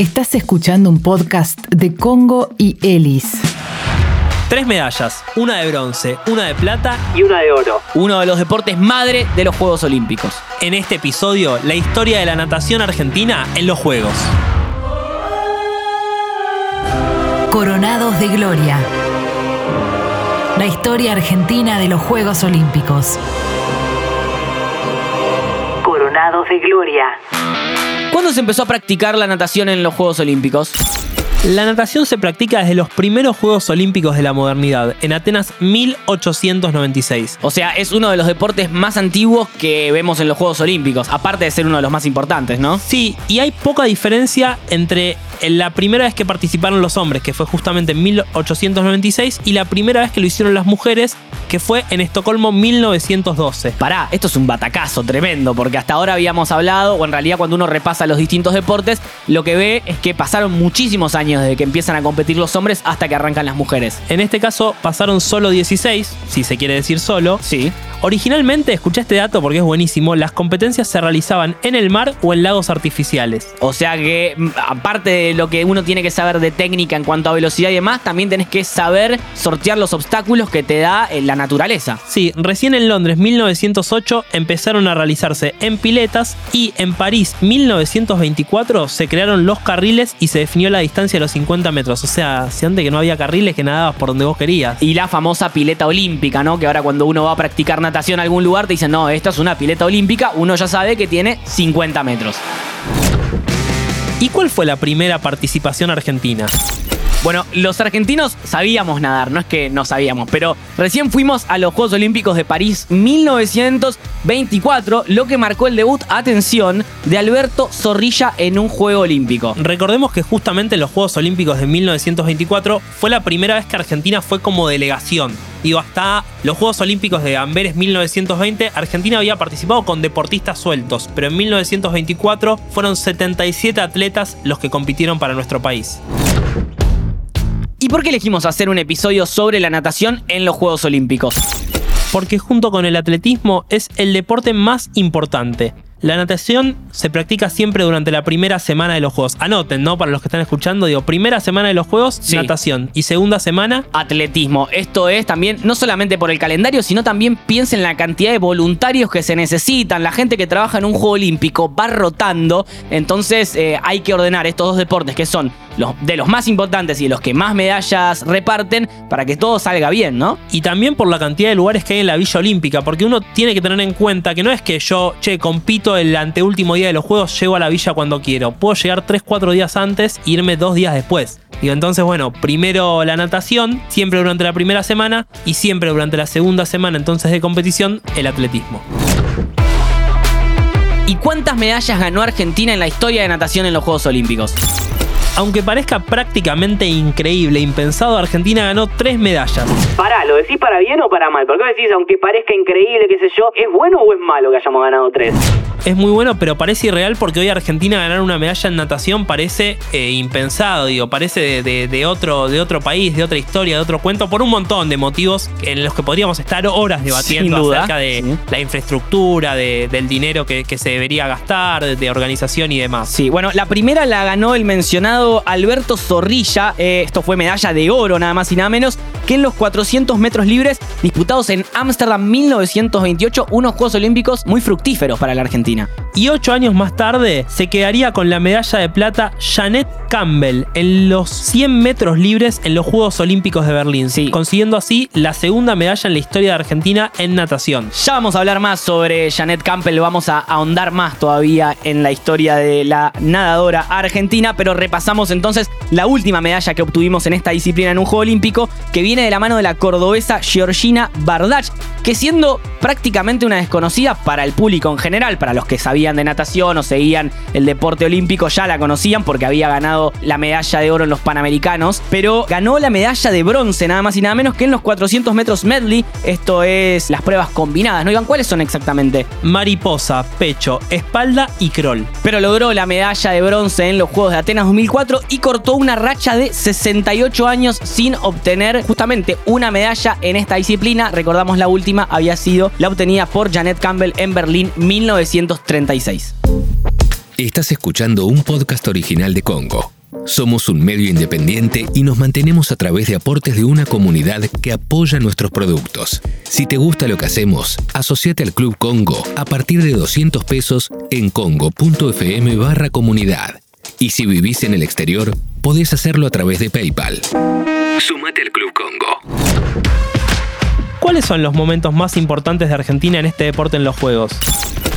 Estás escuchando un podcast de Congo y Elis. Tres medallas, una de bronce, una de plata y una de oro. Uno de los deportes madre de los Juegos Olímpicos. En este episodio, la historia de la natación argentina en los Juegos. Coronados de Gloria. La historia argentina de los Juegos Olímpicos. Coronados de Gloria. ¿Cuándo se empezó a practicar la natación en los Juegos Olímpicos? La natación se practica desde los primeros Juegos Olímpicos de la modernidad, en Atenas 1896. O sea, es uno de los deportes más antiguos que vemos en los Juegos Olímpicos, aparte de ser uno de los más importantes, ¿no? Sí, y hay poca diferencia entre la primera vez que participaron los hombres, que fue justamente en 1896, y la primera vez que lo hicieron las mujeres, que fue en Estocolmo 1912. Pará, esto es un batacazo tremendo, porque hasta ahora habíamos hablado, o en realidad cuando uno repasa los distintos deportes, lo que ve es que pasaron muchísimos años desde que empiezan a competir los hombres hasta que arrancan las mujeres. En este caso pasaron solo 16, si se quiere decir solo. Sí. Originalmente, escuché este dato porque es buenísimo, las competencias se realizaban en el mar o en lagos artificiales. O sea que, mm, aparte de lo que uno tiene que saber de técnica en cuanto a velocidad y demás, también tenés que saber sortear los obstáculos que te da eh, la naturaleza. Sí, recién en Londres 1908 empezaron a realizarse en piletas y en París 1924 se crearon los carriles y se definió la distancia de los 50 metros. O sea, si antes que no había carriles que nadabas por donde vos querías. Y la famosa pileta olímpica, ¿no? Que ahora cuando uno va a practicar natación a algún lugar te dicen, no, esta es una pileta olímpica, uno ya sabe que tiene 50 metros. ¿Y cuál fue la primera participación argentina? Bueno, los argentinos sabíamos nadar, no es que no sabíamos, pero recién fuimos a los Juegos Olímpicos de París 1924, lo que marcó el debut, atención, de Alberto Zorrilla en un Juego Olímpico. Recordemos que justamente en los Juegos Olímpicos de 1924 fue la primera vez que Argentina fue como delegación. Digo, hasta los Juegos Olímpicos de Amberes 1920, Argentina había participado con deportistas sueltos, pero en 1924 fueron 77 atletas los que compitieron para nuestro país. ¿Y por qué elegimos hacer un episodio sobre la natación en los Juegos Olímpicos? Porque junto con el atletismo es el deporte más importante. La natación se practica siempre durante la primera semana de los juegos. Anoten, ¿no? Para los que están escuchando, digo, primera semana de los juegos, Sí. natación. Y segunda semana, Atletismo. Esto es también, no solamente por el calendario, sino también piensen en la cantidad de voluntarios que se necesitan. La gente que trabaja en un Juego Olímpico va rotando. Entonces eh, hay que ordenar estos dos deportes que son los, de los más importantes y de los que más medallas reparten para que todo salga bien, ¿no? y también por la cantidad de lugares que hay en la Villa Olímpica, porque uno tiene que tener en cuenta que no es que yo, che, compito el anteúltimo día de los Juegos, llego a la Villa cuando quiero. Puedo llegar 3-4 días antes e irme dos días después. Digo, entonces, bueno, primero la natación, siempre durante la primera semana, y siempre durante la segunda semana entonces de competición, el atletismo. ¿Y cuántas medallas ganó Argentina en la historia de natación en los Juegos Olímpicos? Aunque parezca prácticamente increíble, impensado, Argentina ganó tres medallas. Pará, ¿lo decís para bien o para mal? Porque vos decís, aunque parezca increíble, qué sé yo, ¿es bueno o es malo que hayamos ganado tres? Es muy bueno, pero parece irreal porque hoy Argentina ganar una medalla en natación parece eh, impensado, digo, parece de, de- de otro, de otro país, de otra historia, de otro cuento, por un montón de motivos en los que podríamos estar horas debatiendo duda, acerca de sí. la infraestructura, de- del dinero que, que se debería gastar, de, de organización y demás. Sí, bueno, la primera la ganó el mencionado Alberto Zorrilla. eh, esto fue medalla de oro, nada más y nada menos, que en los 400 metros libres disputados en Ámsterdam 1928, unos Juegos Olímpicos muy fructíferos para la Argentina. Y ocho años más tarde se quedaría con la medalla de plata Janet Campbell en los 100 metros libres en los Juegos Olímpicos de Berlín, Sí. consiguiendo así la segunda medalla en la historia de Argentina en natación. Ya vamos a hablar más sobre Janet Campbell, vamos a ahondar más todavía en la historia de la nadadora argentina, pero repasamos entonces la última medalla que obtuvimos en esta disciplina en un Juego Olímpico, que viene de la mano de la cordobesa Georgina Bardach, que siendo prácticamente una desconocida para el público en general, para los que sabían de natación o seguían el deporte olímpico, ya la conocían porque había ganado la medalla de oro en los Panamericanos, pero ganó la medalla de bronce nada más y nada menos que en los 400 metros medley, esto es las pruebas combinadas, ¿no? Iván, ¿cuáles son exactamente? Mariposa, pecho, espalda y crawl. Pero logró la medalla de bronce en los Juegos de Atenas 2004 y cortó una racha de 68 años sin obtener justamente una medalla en esta disciplina. Recordamos la última había sido la obtenida por Janet Campbell en Berlín 1936. Estás escuchando un podcast original de Congo. Somos un medio independiente y nos mantenemos a través de aportes de una comunidad que apoya nuestros productos. Si te gusta lo que hacemos, asociate al Club Congo a partir de 200 pesos en congo.fm barra comunidad. Y si vivís en el exterior, podés hacerlo a través de PayPal. Sumate al Club Congo. ¿Cuáles son los momentos más importantes de Argentina en este deporte en los Juegos?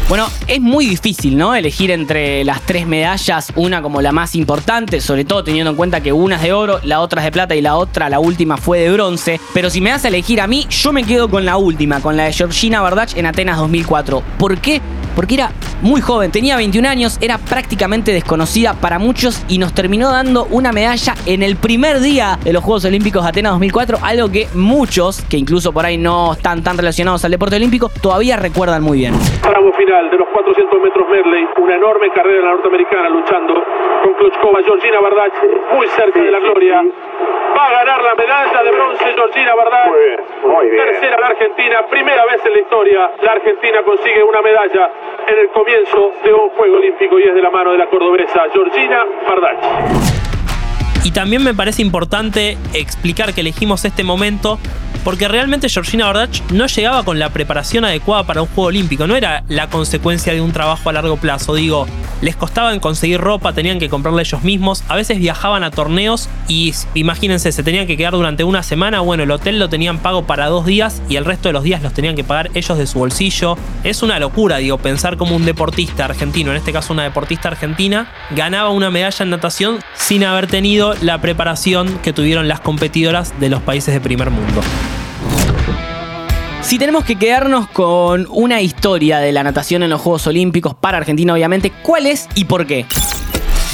Bueno, es muy difícil, ¿no? Elegir entre las tres medallas, una como la más importante, sobre todo teniendo en cuenta que una es de oro, la otra es de plata y la otra, la última, fue de bronce. Pero si me das a elegir a mí, yo me quedo con la última, con la de Georgina Bardach en Atenas 2004. ¿Por qué? Porque era muy joven, tenía 21 años, era prácticamente desconocida para muchos y nos terminó dando una medalla en el primer día de los Juegos Olímpicos de Atenas 2004, algo que muchos, que incluso por ahí no están tan relacionados al deporte olímpico, todavía recuerdan muy bien. Tramo final de los 400 metros Merley, una enorme carrera en la norteamericana luchando con Klochkova, Georgina Bardach, muy cerca de la gloria. Va a ganar la medalla de bronce Georgina Bardach. Muy bien, muy bien. Tercera la Argentina, primera vez en la historia la Argentina consigue una medalla en el comienzo de un Juego Olímpico y es de la mano de la cordobesa Georgina Bardach. Y también me parece importante explicar que elegimos este momento porque realmente Georgina Bardach no llegaba con la preparación adecuada para un juego olímpico, no era la consecuencia de un trabajo a largo plazo, digo, les costaba conseguir ropa, tenían que comprarla ellos mismos, a veces viajaban a torneos y imagínense, se tenían que quedar durante una semana, bueno, el hotel lo tenían pago para dos días y el resto de los días los tenían que pagar ellos de su bolsillo. Es una locura, digo, pensar como un deportista argentino, en este caso una deportista argentina, ganaba una medalla en natación sin haber tenido la preparación que tuvieron las competidoras de los países de primer mundo. Si tenemos que quedarnos con una historia de la natación en los Juegos Olímpicos para Argentina, obviamente, ¿cuál es y por qué?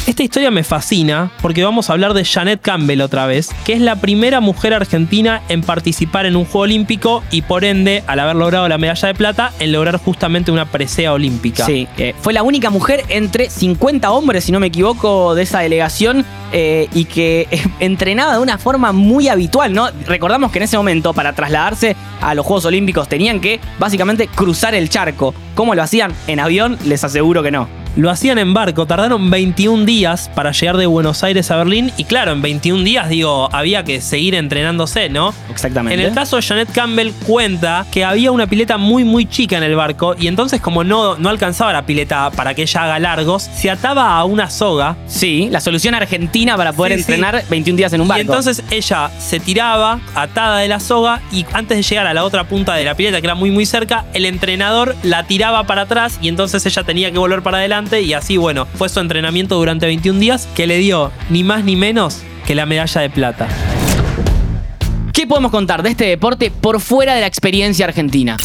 Esta historia me fascina porque vamos a hablar de Janet Campbell otra vez, que es la primera mujer argentina en participar en un Juego Olímpico y por ende, al haber logrado la medalla de plata, en lograr justamente una presea olímpica. Sí, eh, fue la única mujer entre 50 hombres, si no me equivoco, de esa delegación eh, y que entrenaba de una forma muy habitual, ¿no? Recordamos que en ese momento, para trasladarse a los Juegos Olímpicos, tenían que básicamente cruzar el charco. ¿Cómo lo hacían? En avión, les aseguro que no. Lo hacían en barco, tardaron 21 días para llegar de Buenos Aires a Berlín y claro, en 21 días, digo, había que seguir entrenándose, ¿no? Exactamente. En el caso de Janet Campbell cuenta que había una pileta muy muy chica en el barco y entonces como no, no alcanzaba la pileta para que ella haga largos, se ataba a una soga. Sí, la solución argentina para poder Sí, sí. entrenar 21 días en un barco. Y entonces ella se tiraba atada de la soga y antes de llegar a la otra punta de la pileta, que era muy muy cerca, el entrenador la tiraba para atrás y entonces ella tenía que volver para adelante y así, bueno, fue su entrenamiento durante 21 días que le dio ni más ni menos que la medalla de plata. ¿Qué podemos contar de este deporte por fuera de la experiencia argentina?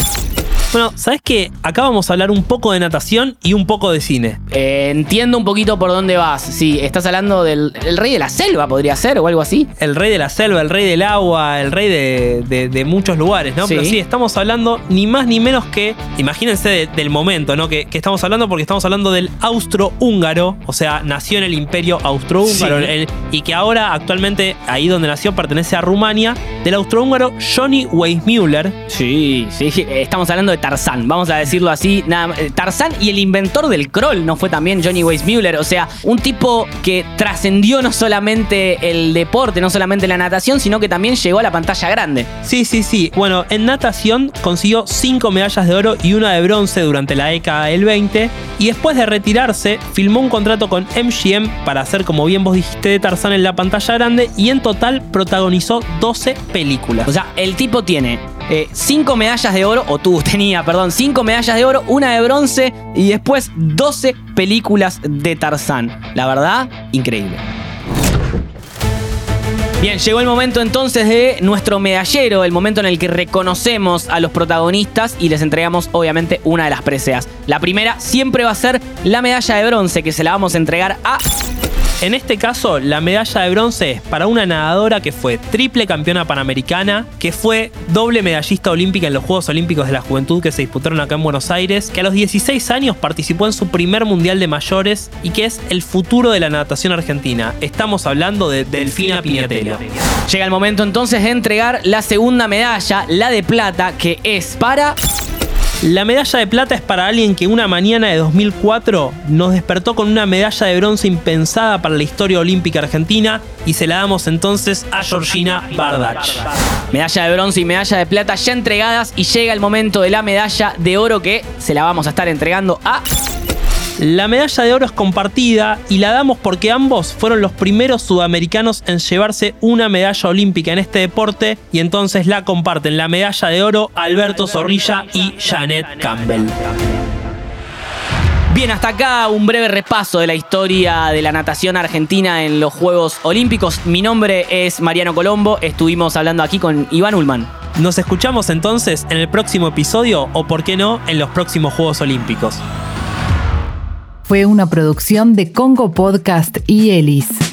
Bueno, ¿sabes qué? Acá vamos a hablar un poco de natación y un poco de cine. Eh, entiendo un poquito por dónde vas. Sí, estás hablando del el rey de la selva, podría ser, o algo así. El rey de la selva, el rey del agua, el rey de, de- de muchos lugares, ¿no? Sí. Pero sí, estamos hablando ni más ni menos que, imagínense de- del momento, ¿no? Que, que estamos hablando porque estamos hablando del austrohúngaro, o sea, nació en el imperio austrohúngaro Sí. el- y que ahora actualmente ahí donde nació pertenece a Rumania, del austrohúngaro Johnny Weissmuller. Sí, sí, estamos hablando de Tarzán, vamos a decirlo así. Nada. Tarzán y el inventor del crawl, ¿no fue también Johnny Weissmuller? O sea, un tipo que trascendió no solamente el deporte, no solamente la natación, sino que también llegó a la pantalla grande. Sí, sí, sí. Bueno, en natación consiguió cinco medallas de oro y una de bronce durante la década del 20. Y después de retirarse, filmó un contrato con MGM para hacer, como bien vos dijiste, de Tarzán en la pantalla grande. Y en total protagonizó 12 películas. O sea, el tipo tiene eh, cinco medallas de oro, o tú tenía, perdón, cinco medallas de oro, una de bronce y después 12 películas de Tarzán. La verdad, increíble. Bien, llegó el momento entonces de nuestro medallero, el momento en el que reconocemos a los protagonistas y les entregamos obviamente una de las preseas. La primera siempre va a ser la medalla de bronce que se la vamos a entregar a... En este caso, la medalla de bronce es para una nadadora que fue triple campeona panamericana, que fue doble medallista olímpica en los Juegos Olímpicos de la Juventud que se disputaron acá en Buenos Aires, que a los 16 años participó en su primer mundial de mayores y que es el futuro de la natación argentina. Estamos hablando de Delfina Piñatelo. Llega el momento entonces de entregar la segunda medalla, la de plata, que es para... La medalla de plata es para alguien que una mañana de 2004 nos despertó con una medalla de bronce impensada para la historia olímpica argentina y se la damos entonces a Georgina Bardach. Medalla de bronce y medalla de plata ya entregadas y llega el momento de la medalla de oro que se la vamos a estar entregando a... La medalla de oro es compartida y la damos porque ambos fueron los primeros sudamericanos en llevarse una medalla olímpica en este deporte y entonces la comparten la medalla de oro Alberto Zorrilla y Janet Campbell. Bien, hasta acá un breve repaso de la historia de la natación argentina en los Juegos Olímpicos. Mi nombre es Mariano Colombo, estuvimos hablando aquí con Iván Ullman. Nos escuchamos entonces en el próximo episodio o, por qué no, en los próximos Juegos Olímpicos. Fue una producción de Congo Podcast y Elis.